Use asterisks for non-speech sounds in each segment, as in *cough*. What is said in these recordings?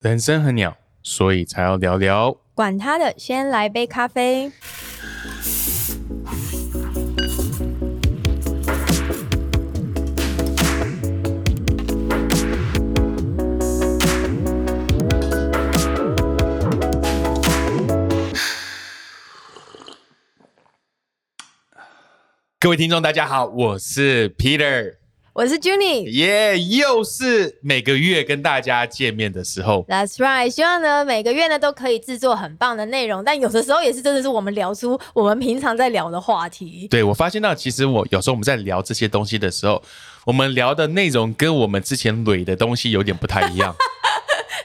人生很鸟，所以才要聊聊。管他的，先来杯咖啡。各位听众，大家好，我是 Peter，我是 Junie。耶又是每个月跟大家见面的时候。That's right，希望呢每个月呢都可以制作很棒的内容，但有的时候也是真的是我们聊出我们平常在聊的话题。对我发现到，其实我有时候我们在聊这些东西的时候，我们聊的内容跟我们之前累的东西有点不太一样。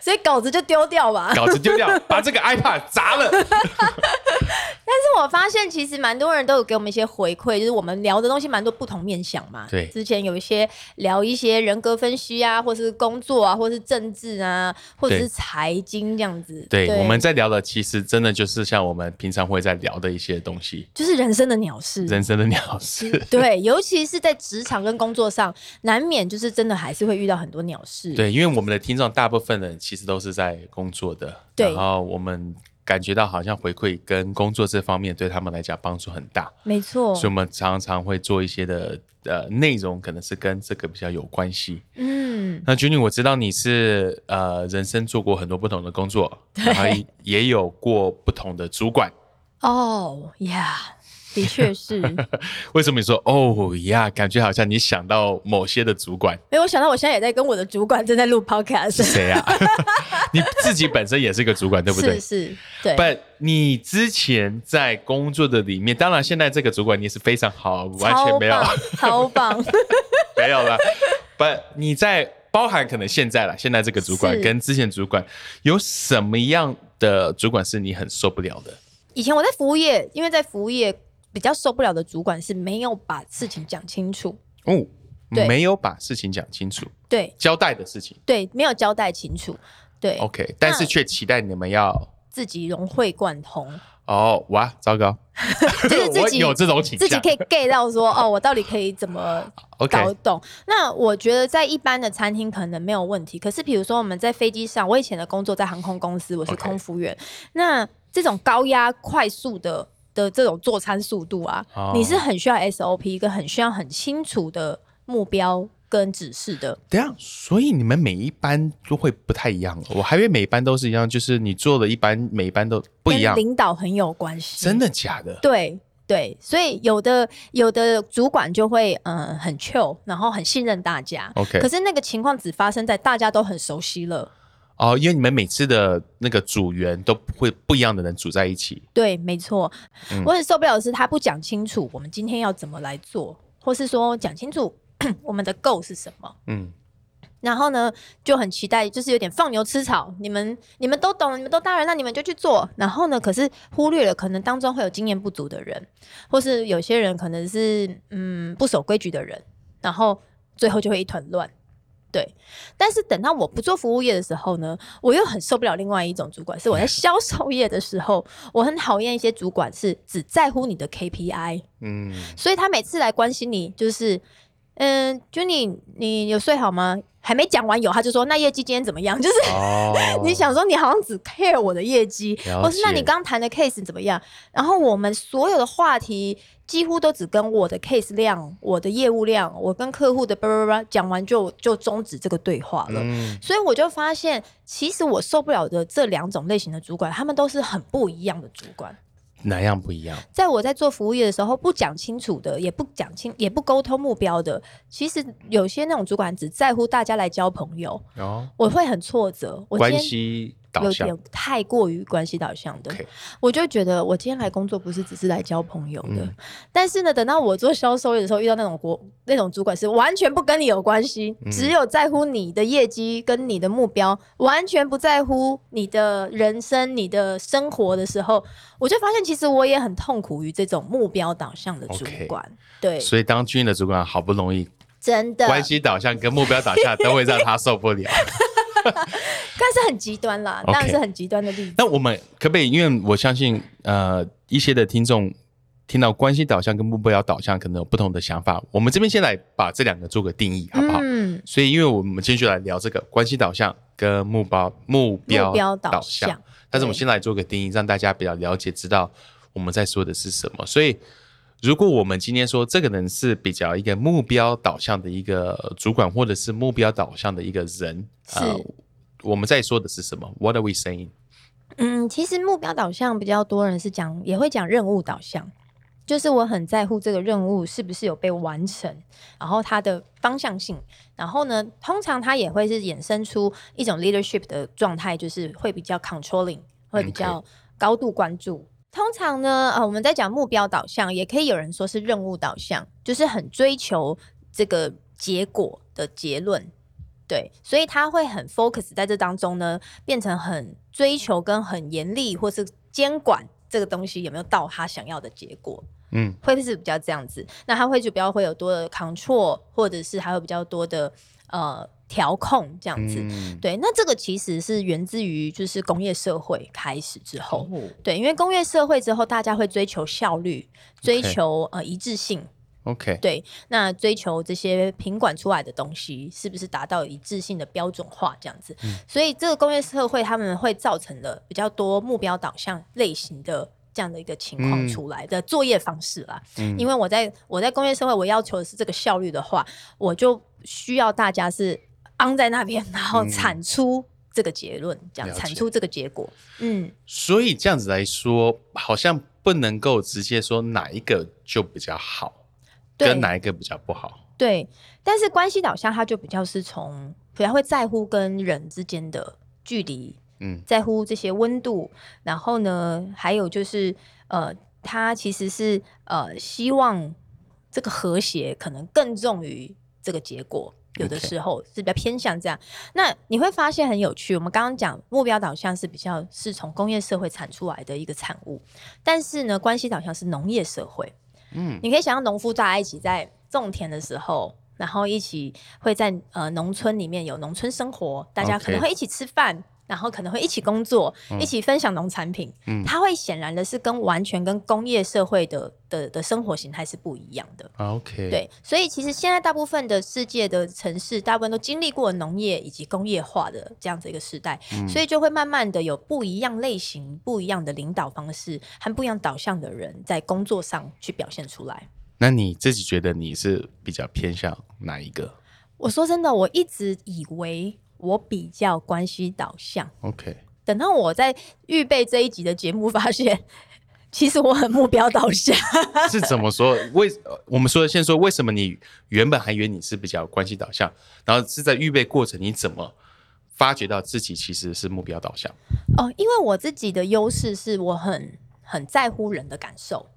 所以稿子就丢掉吧。稿子丢掉，*laughs* 把这个 iPad 砸了。*laughs* 但是我发现其实蛮多人都有给我们一些回馈，就是我们聊的东西蛮多不同面向嘛。对之前有一些聊一些人格分析啊，或是工作啊，或是政治啊，或者是财经这样子。对，我们在聊的其实真的就是像我们平常会在聊的一些东西，就是人生的鸟事。人生的鸟事。对，尤其是在职场跟工作上，难免就是真的还是会遇到很多鸟事。对，因为我们的听众大部分人其实都是在工作的，对然后我们感觉到好像回馈跟工作这方面对他们来讲帮助很大，没错所以。我们常常会做一些的呃内容，可能是跟这个比较有关系。嗯，那 Jenny，我知道你是呃人生做过很多不同的工作，然后也也有过不同的主管。哦呀，的确是。*laughs* 为什么你说哦呀？感觉好像你想到某些的主管因为我想到我现在也在跟我的主管正在录 podcast，是谁啊？*laughs* 你自己本身也是个主管，对不对是？是，对。不，你之前在工作的里面，当然现在这个主管你是非常好，完全没有超棒，超棒。*laughs* 没有了。不，你在包含可能现在了，现在这个主管跟之前主管有什么样的主管是你很受不了的？以前我在服务业，因为在服务业比较受不了的主管是没有把事情讲清楚，哦，对。没有把事情讲清楚，对。交代的事情。对，没有交代清楚，对，，OK，但是却期待你们要。自己融会贯通，哦，哇，糟糕，*laughs* 就是自己 *laughs* 我有这种倾向。自己可以 get 到说，哦，我到底可以怎么 OK 搞懂。那我觉得在一般的餐厅可能没有问题，可是比如说我们在飞机上，我以前的工作在航空公司，我是 OK 空服员。那这种高压快速的的这种做餐速度啊，哦你是很需要 SOP，一个很需要很清楚的目标跟指示的。等一下，所以你们每一班都会不太一样哦。我还以为每一班都是一样，就是你做的一班每一班都不一样跟，领导很有关系，真的假的？对对，所以有的有的主管就会嗯、呃很 chill，然后很信任大家。OK 可是那个情况只发生在大家都很熟悉了。哦，因为你们每次的那个组员都会不一样的人组在一起。对，没错。嗯我很受不了的是他不讲清楚我们今天要怎么来做，或是说讲清楚 *clears throat* 我们的 goal 是什么。嗯，然后呢，就很期待，就是有点放牛吃草。你们你们都懂，你们都大人，那你们就去做。然后呢，可是忽略了可能当中会有经验不足的人，或是有些人可能是嗯不守规矩的人，然后最后就会一团乱。对，但是等到我不做服务业的时候呢，我又很受不了另外一种主管，是我在销售业的时候，我很讨厌一些主管是只在乎你的 KPI。嗯，所以他每次来关心你，就是，嗯，就你你有睡好吗？还没讲完有，他就说那业绩今天怎么样？*laughs* 就是、哦你想说你好像只 care 我的业绩，了或是那你刚谈的 case 怎么样？然后我们所有的话题几乎都只跟我的 case 量、我的业务量、我跟客户的叭叭叭讲完就就终止这个对话了。嗯，所以我就发现，其实我受不了的这两种类型的主管，他们都是很不一样的主管。哪样不一样？在我在做服务业的时候，不讲清楚的，也不讲清，也不沟通目标的，其实有些那种主管只在乎大家来交朋友，哦，我会很挫折。我今关系导向有点。太过于关系导向的我就觉得我今天来工作不是只是来交朋友的。嗯 *laughs* 但是呢，等到我做销售的时候，遇到那种国那种主管是完全不跟你有关系，嗯只有在乎你的业绩跟你的目标，完全不在乎你的人生、你的生活的时候，我就发现其实我也很痛苦于这种目标导向的主管。对，所以当军的主管好不容易真的，关系导向跟目标导向都会让他受不了。*laughs* *laughs* 但是很极端啦当然是很极端的例子。那我们可不可以？因为我相信，呃，一些的听众听到关系导向跟目标导向可能有不同的想法。我们这边先来把这两个做个定义，好不好？嗯，所以，因为我们今天就来聊这个关系导向跟目标目标导向。但是我们先来做个定义，让大家比较了解，知道我们在说的是什么。所以，如果我们今天说这个人是比较一个目标导向的一个主管，或者是目标导向的一个人，呃是我们在说的是什么？What are we saying？嗯，其实目标导向比较多人是讲，也会讲任务导向，就是我很在乎这个任务是不是有被完成，然后它的方向性，然后呢，通常它也会是衍生出一种 leadership 的状态，就是会比较 controlling，会比较高度关注。通常呢，呃，我们在讲目标导向，也可以有人说是任务导向，就是很追求这个结果的结论。对，所以他会很 focus 在这当中呢，变成很追求跟很严厉，或是监管这个东西有没有到他想要的结果，嗯，会是比较这样子。那他会就比较会有多的 control，或者是还有比较多的呃调控这样子。嗯，对，那这个其实是源自于就是工业社会开始之后，哦对，因为工业社会之后，大家会追求效率，追求呃一致性，，OK，对，那追求这些品管出来的东西是不是达到一致性的标准化这样子？所以这个工业社会他们会造成了比较多目标导向类型的。这样的一个情况嗯出来的作业方式啦，嗯因为我在我在工业社会，我要求的是这个效率的话，我就需要大家是昂在那边，然后嗯产出这个结论，这样产出这个结果。嗯，所以这样子来说，好像不能够直接说哪一个就比较好，对跟哪一个比较不好。对，但是关系导向它就比较是从比较会在乎跟人之间的距离，嗯在乎这些温度，然后呢，还有就是呃，它其实是呃希望这个和谐可能更重于这个结果。有的时候是比较偏向这样，那你会发现很有趣。我们刚刚讲目标导向是比较是从工业社会产出来的一个产物，但是呢，关系导向是农业社会。嗯，你可以想象农夫大家一起在种田的时候，然后一起会在呃农村里面有农村生活，大家可能会一起吃饭。然后可能会一起工作，嗯一起分享农产品。嗯它会显然的是跟完全跟工业社会的的的生活形态是不一样的。啊 OK，，对，所以其实现在大部分的世界的城市，大部分都经历过农业以及工业化的这样子一个时代，嗯所以就会慢慢的有不一样类型、不一样的领导方式和不一样导向的人在工作上去表现出来。那你自己觉得你是比较偏向哪一个我说真的，我一直以为我比较关系导向，？OK，等到我在预备这一集的节目，发现 *laughs* 其实我很目标导向。*laughs* 是怎么说？为呃我们说先说为什么你原本还以为你是比较关系导向，然后是在预备过程你怎么发觉到自己其实是目标导向哦，因为我自己的优势是我很很在乎人的感受。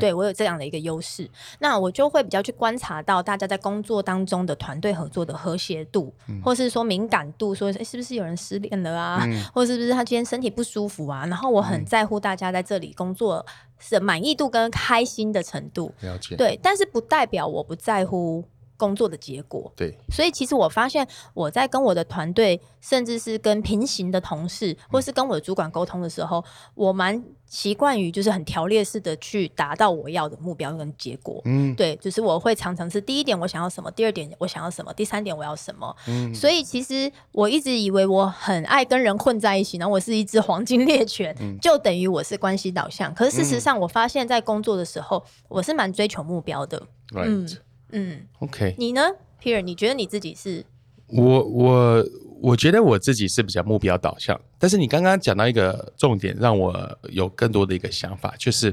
对我有这样的一个优势，那我就会比较去观察到大家在工作当中的团队合作的和谐度，或是说敏感度，说诶是不是有人失恋了啊，嗯？或是不是他今天身体不舒服啊？然后我很在乎大家在这里工作是满意度跟开心的程度，了解，对，但是不代表我不在乎工作的结果。对，所以其实我发现我在跟我的团队，甚至是跟平行的同事，或是跟我的主管沟通的时候，我蛮习惯于就是很条列式的去达到我要的目标跟结果。嗯对，就是我会常常是第一点我想要什么，第二点我想要什么，第三点我要什么。嗯所以其实我一直以为我很爱跟人混在一起，然后我是一只黄金猎犬，嗯 *laughs* 就等于我是关系导向。可是事实上，我发现在工作的时候，我是蛮追求目标的。嗯，OK 你呢，Peter？你觉得你自己是？我我我觉得我自己是比较目标导向，但是你刚刚讲到一个重点，让我有更多的一个想法，就是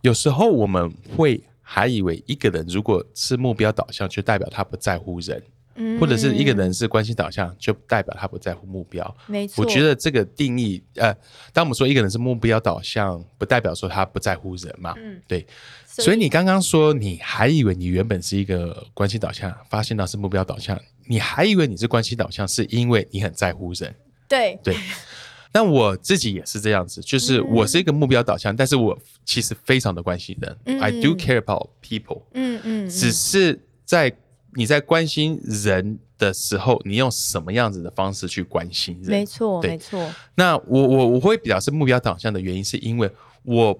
有时候我们会还以为一个人如果是目标导向，就代表他不在乎人，嗯或者是一个人是关系导向，就代表他不在乎目标。没错，我觉得这个定义，呃，当我们说一个人是目标导向，不代表说他不在乎人嘛。嗯对。所以你刚刚说你还以为你原本是一个关系导向，发现到是目标导向，你还以为你是关系导向，是因为你很在乎人。对对。那我自己也是这样子，就是我是一个目标导向，但是我其实非常的关心人、嗯 i do care about people，嗯嗯，只是在你在关心人的时候，你用什么样子的方式去关心人？没错没错，那我我我会比较是目标导向的原因，是因为我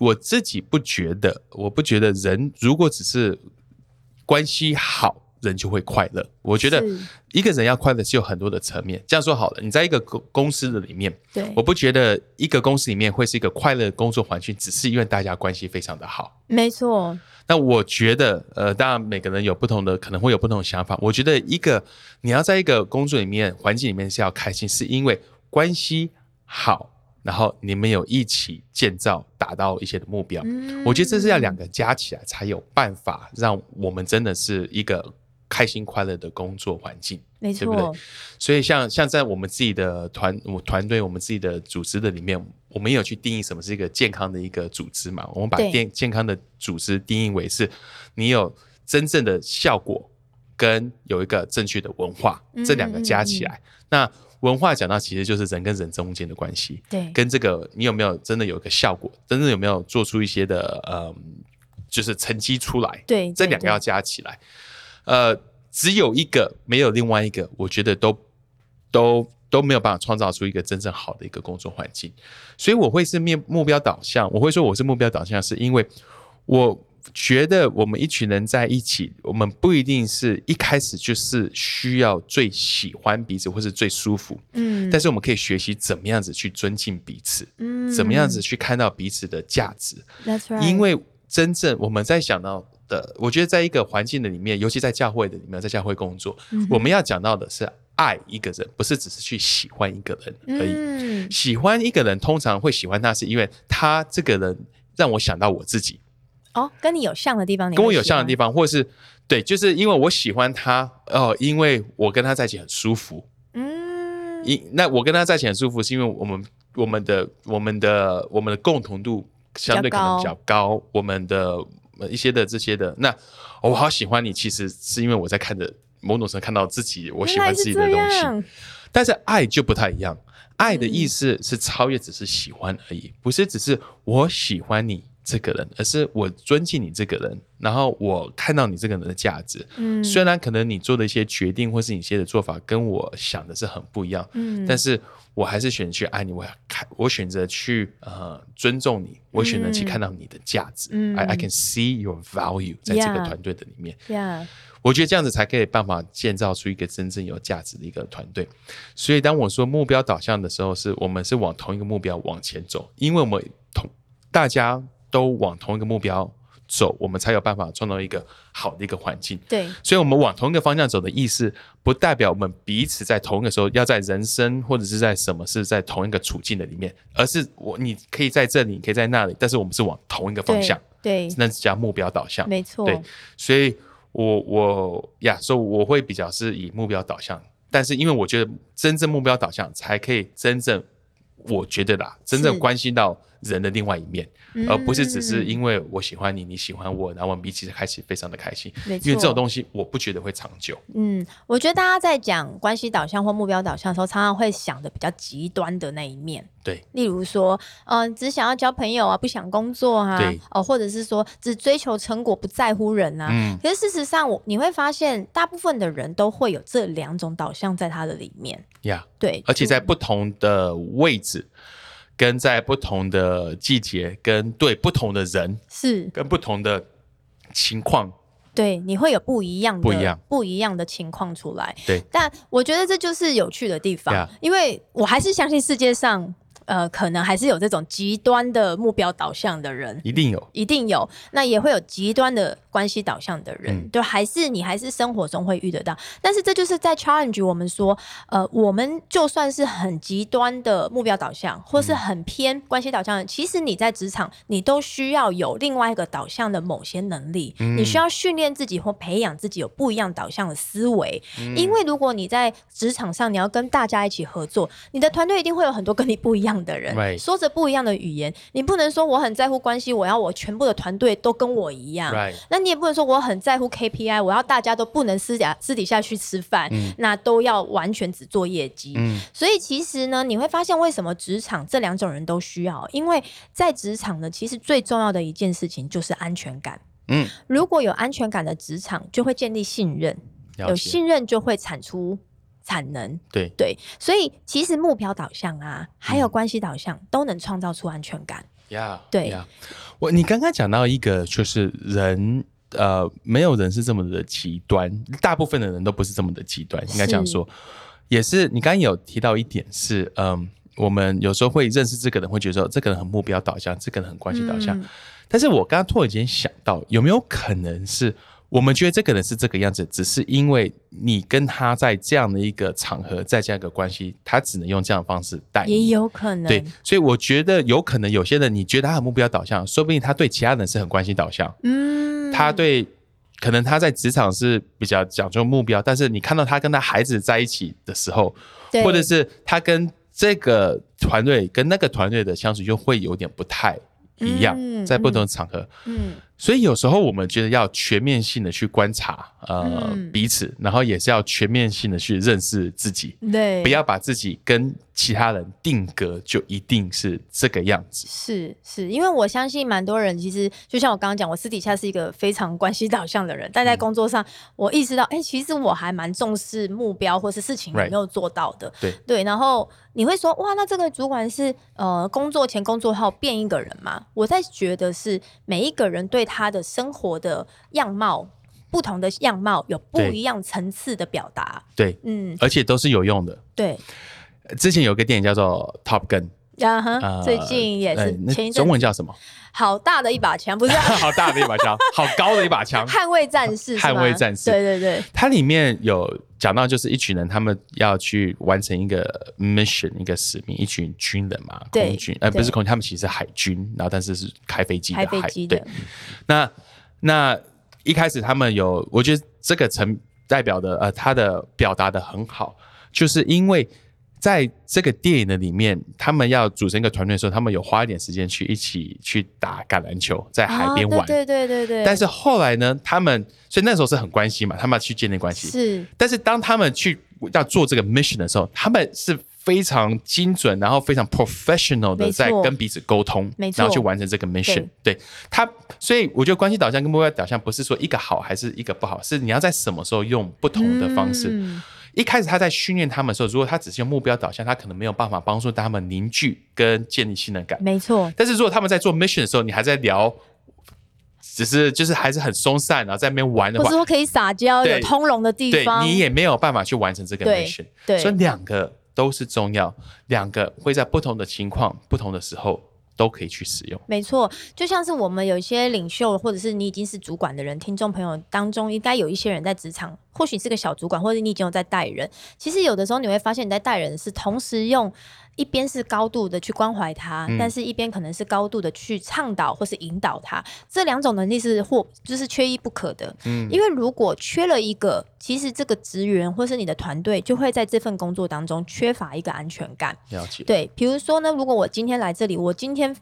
我自己不觉得，我不觉得人如果只是关系好，人就会快乐。我觉得一个人要快乐是有很多的层面。这样说好了，你在一个公公司的里面，对我，不觉得一个公司里面会是一个快乐的工作环境，只是因为大家关系非常的好。没错，那我觉得，呃，当然每个人有不同的，可能会有不同的想法。我觉得一个你要在一个工作里面环境里面是要开心，是因为关系好，然后你们有一起建造达到一些的目标。嗯我觉得这是要两个加起来才有办法让我们真的是一个开心快乐的工作环境。没对不对？错，所以像像在我们自己的团我团队，我们自己的组织的里面，我们也有去定义什么是一个健康的一个组织嘛。我们把健健康的组织定义为是，你有真正的效果跟有一个正确的文化，嗯这两个加起来，那文化讲到其实就是人跟人中间的关系，对，跟这个你有没有真的有一个效果，真正有没有做出一些的呃，就是成绩出来，对。这两个要加起来，呃，只有一个没有另外一个，我觉得都都都没有办法创造出一个真正好的一个工作环境。所以我会是面目标导向，我会说我是目标导向，是因为我觉得我们一群人在一起，我们不一定是一开始就是需要最喜欢彼此或是最舒服，嗯，但是我们可以学习怎么样子去尊敬彼此，嗯怎么样子去看到彼此的价值。？That's right，因为真正我们在想到的，我觉得在一个环境的里面，尤其在教会的里面，在教会工作，嗯我们要讲到的是爱一个人，不是只是去喜欢一个人而已。嗯，喜欢一个人，通常会喜欢他，是因为他这个人让我想到我自己，哦，跟你有像的地方，你跟我有像的地方，或者是对，就是因为我喜欢他，哦，因为我跟他在一起很舒服。嗯，因那我跟他在一起很舒服，是因为我们我们的我们的我们的共同度相对可能比较高，我们的呃一些的这些的，那、哦我好喜欢你，其实是因为我在看着某种程度看到自己我喜欢自己的东西，但是爱就不太一样，爱的意思是超越只是喜欢而已，不是只是我喜欢你这个人，而是我尊敬你这个人，然后我看到你这个人的价值。嗯虽然可能你做的一些决定或是你一些的做法跟我想的是很不一样，嗯但是我还是选择去爱你，我看我选择去呃尊重你，我选择去看到你的价值。嗯 I I can see your value 在这个 Yeah 团队的里面。呀，我觉得这样子才可以办法建造出一个真正有价值的一个团队。所以当我说目标导向的时候，是我们是往同一个目标往前走，因为我们同大家都往同一个目标走，我们才有办法创造一个好的一个环境。对，所以，我们往同一个方向走的意思，不代表我们彼此在同一个时候要在人生或者是在什么是在同一个处境的里面，而是我你可以在这里，你可以在那里，但是我们是往同一个方向，对，那是叫目标导向。没错，对，所以我我呀，所以我会比较是以目标导向，但是因为我觉得真正目标导向才可以真正，我觉得啦，真正关心到人的另外一面，而不是只是嗯因为我喜欢你，你喜欢我，然后我们彼此开始非常的开心，因为这种东西我不觉得会长久。嗯，我觉得大家在讲关系导向或目标导向的时候，常常会想的比较极端的那一面，对，例如说，嗯、只想要交朋友啊，不想工作啊对，哦，或者是说只追求成果，不在乎人啊。嗯，可是事实上，我你会发现，大部分的人都会有这两种导向在他的里面。呀、对，而且在不同的位置，跟在不同的季节，跟对不同的人，是。跟不同的情况，对，你会有不一样的不一样。不一样的情况出来。对，但我觉得这就是有趣的地方 Yeah 因为我还是相信世界上，呃，可能还是有这种极端的目标导向的人。一定有。一定有，那也会有极端的关系导向的人，嗯对，还是你还是生活中会遇得到。但是这就是在 challenge 我们说，呃，我们就算是很极端的目标导向，或是很偏关系导向的，其实你在职场你都需要有另外一个导向的某些能力，嗯你需要训练自己或培养自己有不一样导向的思维。嗯因为如果你在职场上你要跟大家一起合作，你的团队一定会有很多跟你不一样的人 Right 说着不一样的语言，你不能说我很在乎关系，我要我全部的团队都跟我一样。Right，那你也不能说我很在乎 KPI，我要大家都不能私下私底下去吃饭，那都要完全只做业绩。嗯所以其实呢，你会发现为什么职场这两种人都需要，因为在职场呢，其实最重要的一件事情就是安全感。嗯，如果有安全感的职场，就会建立信任，有信任就会产出产能。对，对，所以其实目标导向啊，还嗯有关系导向，都能创造出安全感。呀，*laughs* 对呀，我你刚刚讲到一个就是人呃，没有人是这么的极端，大部分的人都不是这么的极端，应该这样说。也是你刚刚有提到一点是，嗯，我们有时候会认识这个人，会觉得说这个人很目标导向，这个人很关系导向。嗯但是我刚刚突然间想到，有没有可能是我们觉得这个人是这个样子，只是因为你跟他在这样的一个场合，在这样一个关系，他只能用这样的方式带也。有可能。对，所以我觉得有可能有些人，你觉得他很目标导向，说不定他对其他人是很关心导向。嗯，他对可能他在职场是比较讲究目标，但是你看到他跟他孩子在一起的时候，或者是他跟这个团队跟那个团队的相处，就会有点不太一样，嗯在不同的场合。嗯所以有时候我们觉得要全面性的去观察呃、嗯。彼此，然后也是要全面性的去认识自己，对，不要把自己跟其他人定格，就一定是这个样子。是是，因为我相信蛮多人其实就像我刚刚讲，我私底下是一个非常关系导向的人，嗯但在工作上，我意识到，哎、其实我还蛮重视目标或是事情有没有做到的。对对，然后你会说，哇，那这个主管是呃工作前工作后变一个人吗？我在觉得是每一个人对他的生活的样貌。不同的样貌有不一样层次的表达，对，嗯，而且都是有用的。对，之前有个电影叫做《Top Gun》，最近也呃是中前一阵文叫什么？好大的一把枪，不是 *laughs* 好大的一把枪，*laughs* 好高的一把枪。捍卫战士，捍卫战士。对对对，它里面有讲到，就是一群人他们要去完成一个 mission，一个使命，一群军人嘛，对空军，呃，不是空军，他们其实是海军，然后但是是开飞机的开飞海对。机的，那那一开始他们有，我觉得这个层代表的呃，他的表达的很好，就是因为在这个电影的里面，他们要组成一个团队的时候，他们有花一点时间去一起去打橄榄球，在海边玩。哦对对对对对，但是后来呢，他们所以那时候是很关系嘛，他们要去建立关系。是但是当他们去要做这个 mission 的时候，他们是非常精准，然后非常 professional 的在跟彼此沟通，然后去完成这个 mission 对。他，所以我觉得关系导向跟目标导向不是说一个好还是一个不好，是你要在什么时候用不同的方式。嗯一开始他在训练他们的时候，如果他只是用目标导向，他可能没有办法帮助他们凝聚跟建立信任感。没错，但是如果他们在做 mission 的时候，你还在聊，只是就是还是很松散，然后在那边玩的话或是，说可以撒娇有通融的地方，你也没有办法去完成这个 mission。对所以两个都是重要，两个会在不同的情况、不同的时候都可以去使用。没错，就像是我们有一些领袖，或者是你已经是主管的人，听众朋友当中应该有一些人在职场，或许是个小主管，或者你已经有在带人。其实有的时候你会发现，你在带人是同时用一边是高度的去关怀他，嗯但是一边可能是高度的去倡导或是引导他。这两种能力是或就是缺一不可的。嗯，因为如果缺了一个，其实这个职员或是你的团队就会在这份工作当中缺乏一个安全感。了解。对，比如说呢，如果我今天来这里，我今天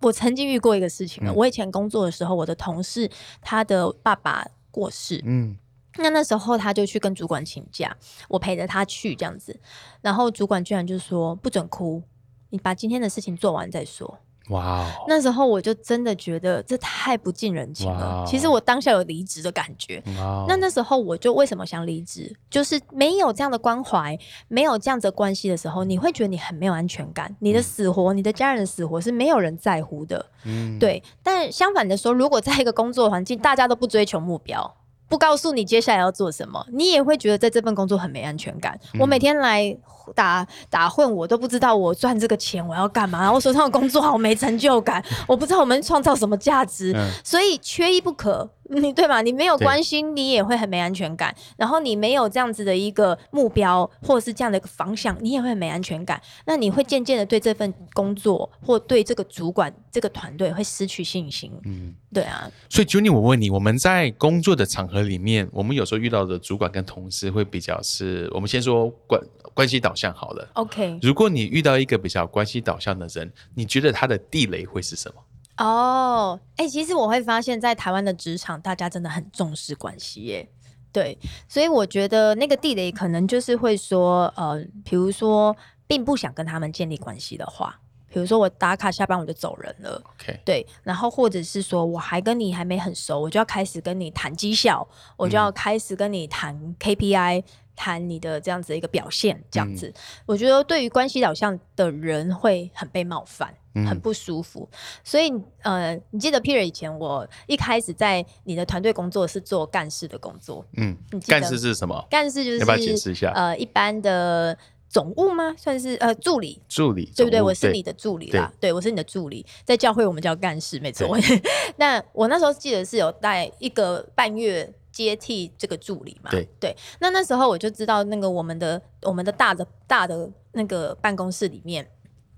我曾经遇过一个事情了。嗯我以前工作的时候，我的同事他的爸爸过世，嗯，那那时候他就去跟主管请假，我陪着他去这样子，然后主管居然就说不准哭，你把今天的事情做完再说。哇哦，那时候我就真的觉得这太不近人情哇了哦。其实我当下有离职的感觉，那那时候我就为什么想离职，就是没有这样的关怀，没有这样子的关系的时候，你会觉得你很没有安全感，你的死活，你的家人的死活是没有人在乎的。嗯，对，但相反的说，如果在一个工作环境，大家都不追求目标。不告诉你接下来要做什么，你也会觉得在这份工作很没安全感。我每天来打打混，我都不知道我赚这个钱我要干嘛，然后手上的工作好没成就感，我不知道我们创造什么价值，嗯所以缺一不可。你对吧？你没有关心，你也会很没安全感。然后你没有这样子的一个目标，或者是这样的一个方向，你也会很没安全感。那你会渐渐的对这份工作或对这个主管、这个团队会失去信心。嗯。对啊，所以 Juni，我问你，我们在工作的场合里面，我们有时候遇到的主管跟同事会比较是，我们先说关关系导向好了。OK，如果你遇到一个比较关系导向的人，你觉得他的地雷会是什么？哦，哎、其实我会发现，在台湾的职场，大家真的很重视关系耶。对，所以我觉得那个地雷可能就是会说，呃，比如说，并不想跟他们建立关系的话，比如说我打卡下班我就走人了，OK，对，然后或者是说我还跟你还没很熟，我就要开始跟你谈绩效，我就要开始跟你谈 KPI。谈你的这样子的一个表现，这样子，我觉得对于关系导向的人会很被冒犯，很不舒服。所以，呃，你记得 Peter 以前我一开始在你的团队工作是做干事的工作，嗯干事是什么？干事就是要不要解释一下呃，一般的总务吗？算是呃助理，助理，对不对？我是你的助理啦，对我是你的助理，在教会我们叫干事，没错。*laughs* 那我那时候记得是有带一个半月接替这个助理嘛，对。那那时候我就知道，那个我们的我们的大的大的那个办公室里面，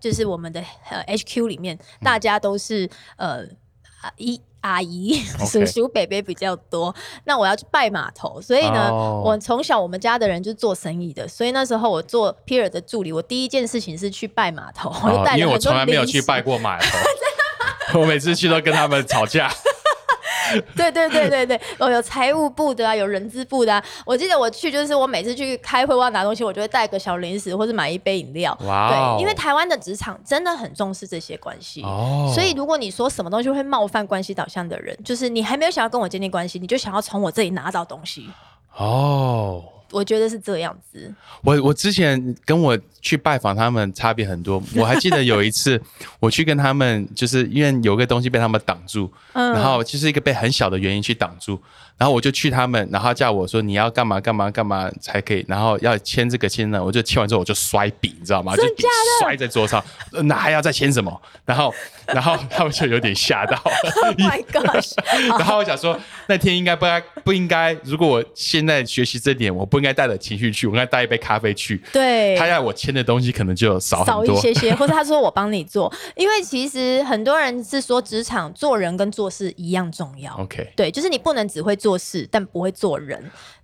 就是我们的呃 HQ 里面，嗯。大家都是呃阿姨。阿姨、叔叔、伯伯比较多，那我要去拜码头，所以呢，哦。我从小我们家的人就做生意的，所以那时候我做 Peter 的助理，我第一件事情是去拜码头，我就哦因为我从来没有去拜过码头，*laughs* 我每次去都跟他们吵架。对对对对对，我有财务部的啊，有人资部的啊。我记得我去就是我每次去开会，我要拿东西，我就会带个小零食或者买一杯饮料。哇哦对，因为台湾的职场真的很重视这些关系。哦所以，如果你说什么东西会冒犯关系导向的人，就是你还没有想要跟我建立关系，你就想要从我这里拿到东西。哦，我觉得是这样子。我我之前跟我去拜访他们差别很多。我还记得有一次 *laughs* 我去跟他们，就是因为有个东西被他们挡住，嗯然后就是一个被很小的原因去挡住，然后我就去他们，然后叫我说你要干嘛干嘛干嘛才可以，然后要签这个签呢，我就签完之后我就摔笔，你知道吗？就笔摔在桌上，呃那还要再签什么？然后然后他们就有点吓到。*laughs* Oh my gosh！*laughs* 然后我想说，那天应该不该不应该，如果我现在学习这点，我不应该带着情绪去，我应该带一杯咖啡去。对，他要我签的东西可能就少少。一些些，或者他说我帮你做，因为其实很多人是说职场做人跟做事一样重要。OK，对，就是你不能只会做事，但不会做人。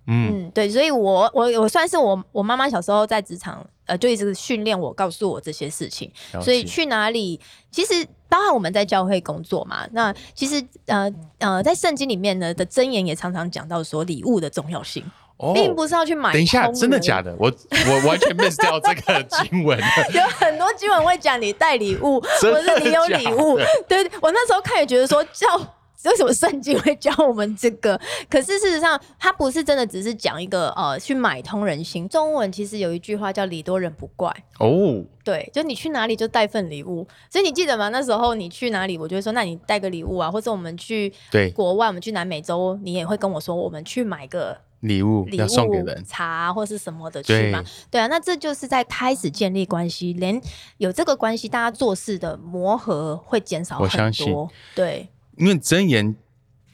嗯，嗯，对，所以我我我算是我我妈妈小时候在职场呃就一直训练我，告诉我这些事情。所以去哪里，其实包含我们在教会工作嘛，那其实呃呃在圣经里面呢的箴言也常常讲到说礼物的重要性，哦并不是要去买。等一下，真的假的？我我完全 miss 掉这个 *laughs* 经文。有很多经文会讲你带礼物，*laughs* 真或的是你有礼物。对我那时候看也觉得说叫。为 *laughs* 什么圣经会教我们这个？可是事实上，它不是真的只是讲一个呃去买通人心。中文其实有一句话叫“礼多人不怪”，哦，对，就你去哪里就带份礼物。所以你记得吗？那时候你去哪里，我就会说，那你带个礼物啊，或者我们去对，国外，我们去南美洲，你也会跟我说，我们去买个礼物要送给人，茶或是什么的去嘛对？啊，那这就是在开始建立关系，连有这个关系，大家做事的磨合会减少很我相信多。对，因为真言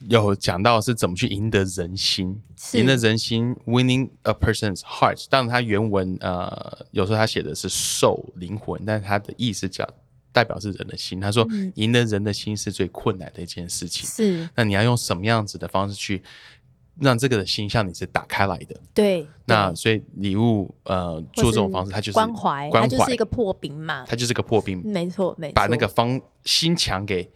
有讲到是怎么去赢得人心，是赢得人心，winning a person's heart。当然，它原文呃有时候他写的是 soul 灵魂，但是它的意思讲代表是人的心。他说，嗯赢得人的心是最困难的一件事情。是，那你要用什么样子的方式去让这个的心向你是打开来的？对。对那所以礼物呃做这种方式，它就是关怀，关怀它就是一个破冰嘛。它就是个破冰，没错，没错。把那个方心墙给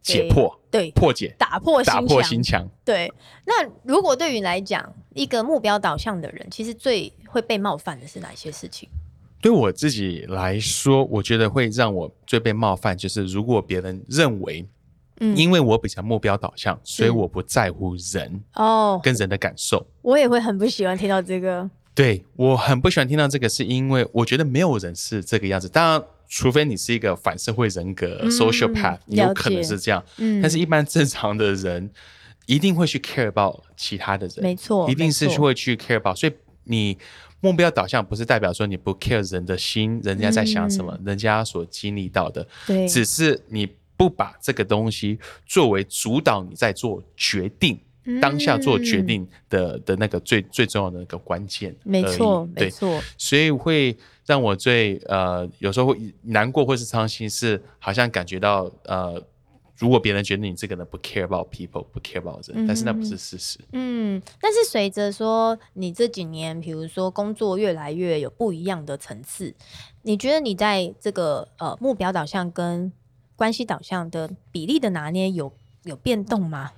解破、对破解、打破打破心墙。对，那如果对于你来讲，一个目标导向的人，其实最会被冒犯的是哪些事情？对我自己来说，我觉得会让我最被冒犯，就是如果别人认为，嗯因为我比较目标导向，所以我不在乎人哦，跟人的感受。我也会很不喜欢听到这个。对我很不喜欢听到这个，是因为我觉得没有人是这个样子。当然，除非你是一个反社会人格、嗯 （social path），你有可能是这样。嗯，但是，一般正常的人一定会去 care about 其他的人，没错，一定是会去 care about。所以你目标导向不是代表说你不 care 人的心，人家在想什么，人家所经历到的，嗯对，只是你不把这个东西作为主导你在做决定。当下做决嗯定的的那个最最重要的那个关键，没错，没，错，所以会让我最呃有时候会难过或是伤心，是好像感觉到呃，如果别人觉得你这个人不 care about people，不 care about 人，但是那不是事实。嗯，但是随着说你这几年，比如说工作越来越有不一样的层次，你觉得你在这个呃目标导向跟关系导向的比例的拿捏有有变动吗？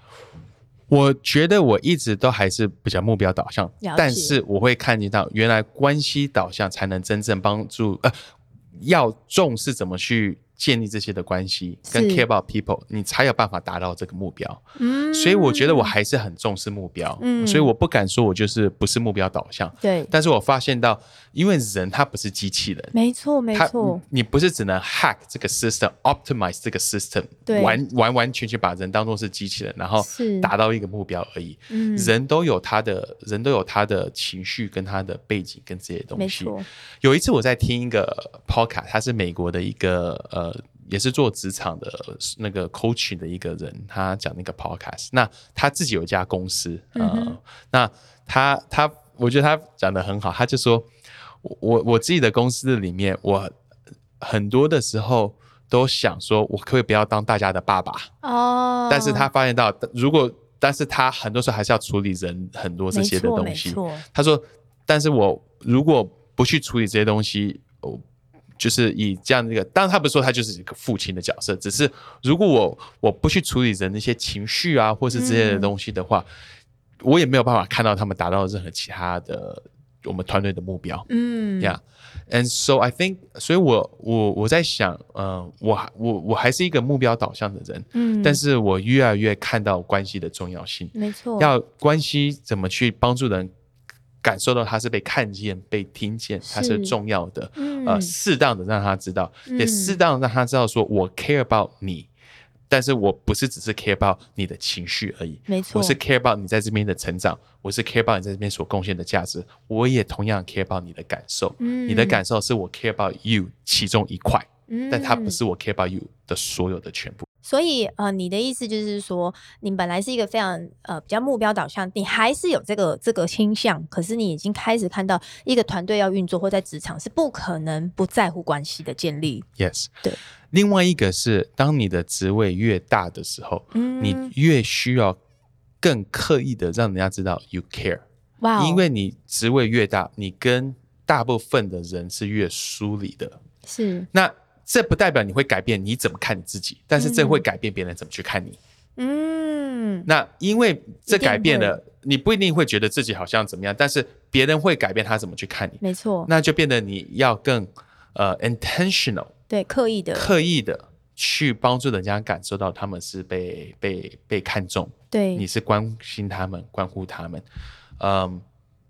我觉得我一直都还是比较目标导向，但是我会看见到，原来关系导向才能真正帮助呃。要重视怎么去建立这些的关系，跟 care about people，你才有办法达到这个目标。嗯所以我觉得我还是很重视目标，嗯所以我不敢说我就是不是目标导向。对，但是我发现到，因为人他不是机器人，没错没错，你不是只能 hack 这个 system，optimize 这个 system，对完完完全全把人当做是机器人，然后达到一个目标而已。嗯人都有他的人都有他的情绪跟他的背景跟这些东西。有一次我在听一个 podcast，他是美国的一个呃，也是做职场的那个 coaching 的一个人，他讲那个 podcast。那他自己有一家公司，呃，嗯那他他，我觉得他讲的很好，他就说，我我我自己的公司里面，我很多的时候都想说，我可不可以不要当大家的爸爸？哦，但是他发现到，如果但是他很多时候还是要处理人很多这些的东西。他说：“但是我如果不去处理这些东西，我就是以这样的一个，当然他不是说他就是一个父亲的角色，只是如果我我不去处理人的一些情绪啊，或是之类的东西的话，我也没有办法看到他们达到任何其他的我们团队的目标。嗯。Yeah, and so I think，所以我我我在想，呃，我还我我还是一个目标导向的人，嗯，但是我越来越看到关系的重要性。没错，要关系怎么去帮助人感受到他是被看见、被听见，他是是重要的。嗯呃，适当的让他知道，也嗯适当让他知道，说我 care about 你，但是我不是只是 care about 你的情绪而已，没错，我是 care about 你在这边的成长，我是 care about 你在这边所贡献的价值，我也同样 care about 你的感受。嗯你的感受是我 care about you 其中一块，嗯但它不是我 care about you 的所有的全部。所以呃，你的意思就是说，你本来是一个非常呃比较目标导向，你还是有这个这个倾向，可是你已经开始看到一个团队要运作或在职场是不可能不在乎关系的建立。Yes，对。另外一个是，当你的职位越大的时候，嗯你越需要更刻意的让人家知道 you care，、哇哦，因为你职位越大，你跟大部分的人是越疏离的。是那这不代表你会改变你怎么看你自己，但是这会改变别人怎么去看你。嗯那因为这改变了，你不一定会觉得自己好像怎么样，但是别人会改变他怎么去看你，没错，那就变得你要更呃 intentional。对刻意的刻意的去帮助人家感受到他们是被被被看重，对你是关心他们、关乎他们，嗯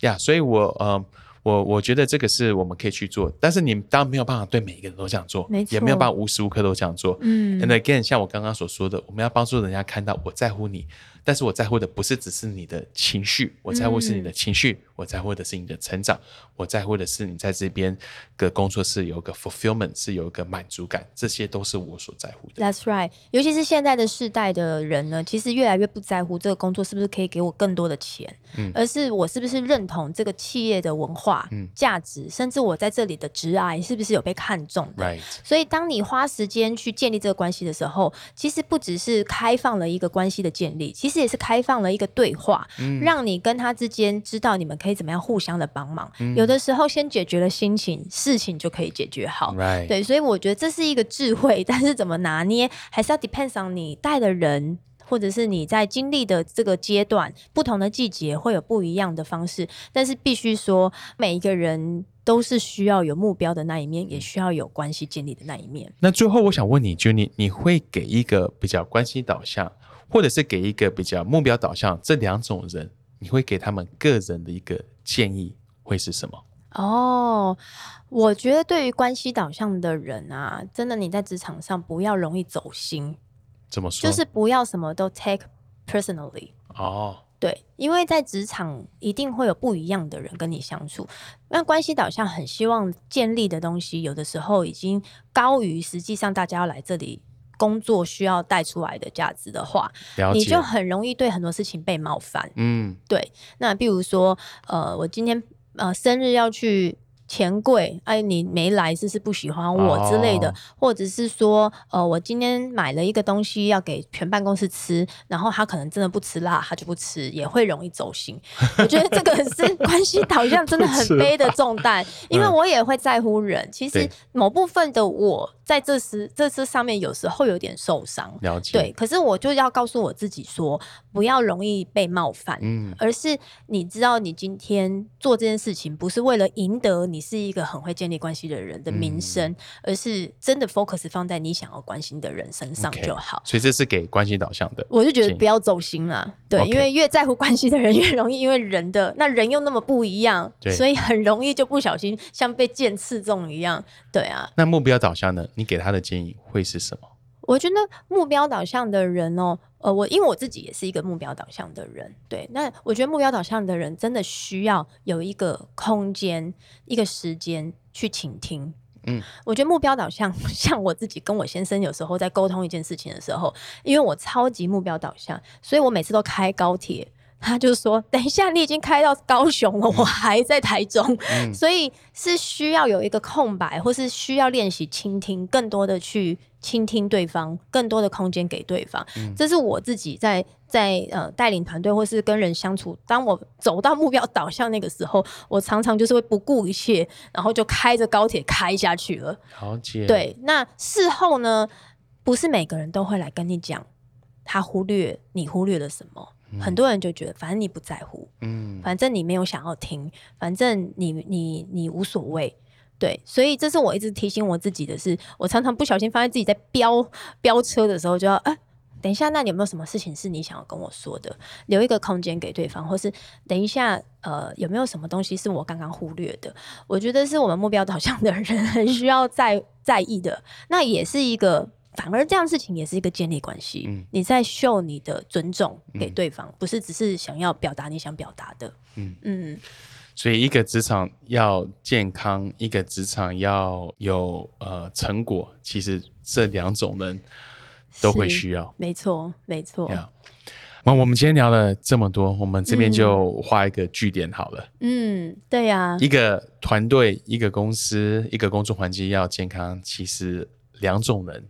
呀，所以我嗯。我我觉得这个是我们可以去做，但是你当然没有办法对每一个人都这样做没，也没有办法无时无刻都这样做。嗯 And again，像我刚刚所说的，我们要帮助人家看到我在乎你，但是我在乎的不是只是你的情绪，我在乎是你的情绪，我在乎的是你的成长，我在乎的是你在这边的工作是有一个 fulfillment，是有一个满足感，这些都是我所在乎的。That's right，尤其是现在的世代的人呢，其实越来越不在乎这个工作是不是可以给我更多的钱，嗯而是我是不是认同这个企业的文化、嗯价值，甚至我在这里的职爱是不是有被看重的。Right，所以，当你花时间去建立这个关系的时候，其实不只是开放了一个关系的建立，其实也是开放了一个对话，嗯让你跟他之间知道你们可以怎么样互相的帮忙。有的时候，先解决了心情，事情就可以解决好。对，所以我觉得这是一个智慧，但是怎么拿捏，还是要 depends on 你带的人，或者是你在经历的这个阶段，不同的季节会有不一样的方式。但是必须说，每一个人都是需要有目标的那一面，也需要有关系建立的那一面。那最后我想问你 j u n y 你会给一个比较关系导向，或者是给一个比较目标导向这两种人，你会给他们个人的一个建议会是什么？哦，我觉得对于关系导向的人啊，真的你在职场上不要容易走心，怎么说？就是不要什么都 take personally。哦，对，因为在职场一定会有不一样的人跟你相处，那关系导向很希望建立的东西，有的时候已经高于实际上大家要来这里工作需要带出来的价值的话，你就很容易对很多事情被冒犯。嗯对，那比如说，呃，我今天呃生日要去钱柜，哎，你没来，是不是不喜欢我之类的，哦或者是说，呃，我今天买了一个东西要给全办公室吃，然后他可能真的不吃辣，他就不吃，也会容易走心。*laughs* 我觉得这个是关系导向真的很背的重担，*laughs* 因为嗯我也会在乎人。其实某部分的我在这时这次上面有时候有点受伤。了解。对，，可是我就要告诉我自己说，不要容易被冒犯，嗯而是你知道你今天做这件事情不是为了赢得你是一个很会建立关系的人的名声，而是真的 focus 放在你想要关心的人身上就好。所以这是给关系导向的。我就觉得不要走心啦，对因为越在乎关系的人越容易，因为人的那人又那么不一样对，所以很容易就不小心像被剑刺中一样。对啊，那目标导向呢？你给他的建议会是什么？我觉得目标导向的人哦，呃，我因为我自己也是一个目标导向的人，对，那我觉得目标导向的人真的需要有一个空间、一个时间去倾听。嗯，我觉得目标导向，*laughs* 像我自己跟我先生有时候在沟通一件事情的时候，因为我超级目标导向，所以我每次都开高铁。他就说：“等一下，你已经开到高雄了，我还在台中，嗯 *laughs* 所以是需要有一个空白，或是需要练习倾听，更多的去倾听对方，更多的空间给对方。嗯这是我自己在在呃带领团队或是跟人相处，当我走到目标导向那个时候，我常常就是会不顾一切，然后就开着高铁开下去了。了解。，对，那事后呢，不是每个人都会来跟你讲，他忽略你忽略了什么。很多人就觉得，反正你不在乎，嗯，反正你没有想要听，反正你你你无所谓。对，所以这是我一直提醒我自己的是，我常常不小心发现自己在飙飙车的时候，就要哎、等一下，那你有没有什么事情是你想要跟我说的？留一个空间给对方，或是等一下，呃，有没有什么东西是我刚刚忽略的？我觉得是我们目标导向的人 *laughs* 很需要在在意的。那也是一个，反而这样事情也是一个建立关系。嗯你在秀你的尊重给对方，不是只是想要表达你想表达的。嗯嗯，所以一个职场要健康，一个职场要有呃成果，其实这两种人都会需要。没错，没错。呀那我们今天聊了这么多，我们这边就画一个句点好了。嗯，对呀、一个团队、一个公司、一个工作环境要健康，其实两种人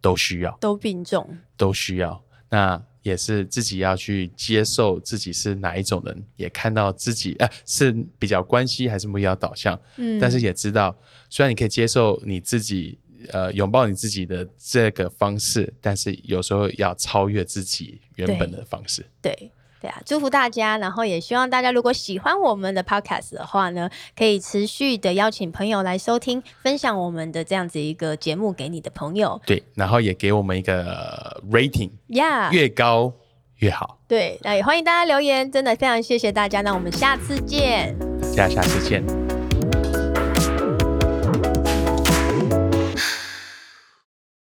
都需要，都并重。都需要。那也是自己要去接受自己是哪一种人，也看到自己呃是比较关系还是目标导向，嗯，但是也知道，虽然你可以接受你自己。呃，拥抱你自己的这个方式，但是有时候要超越自己原本的方式。对。对啊，祝福大家，然后也希望大家如果喜欢我们的 podcast 的话呢，可以持续的邀请朋友来收听，分享我们的这样子一个节目给你的朋友对，然后也给我们一个 rating，呀。越高越好。对，那也欢迎大家留言，真的非常谢谢大家，那我们下次见。大家下次见。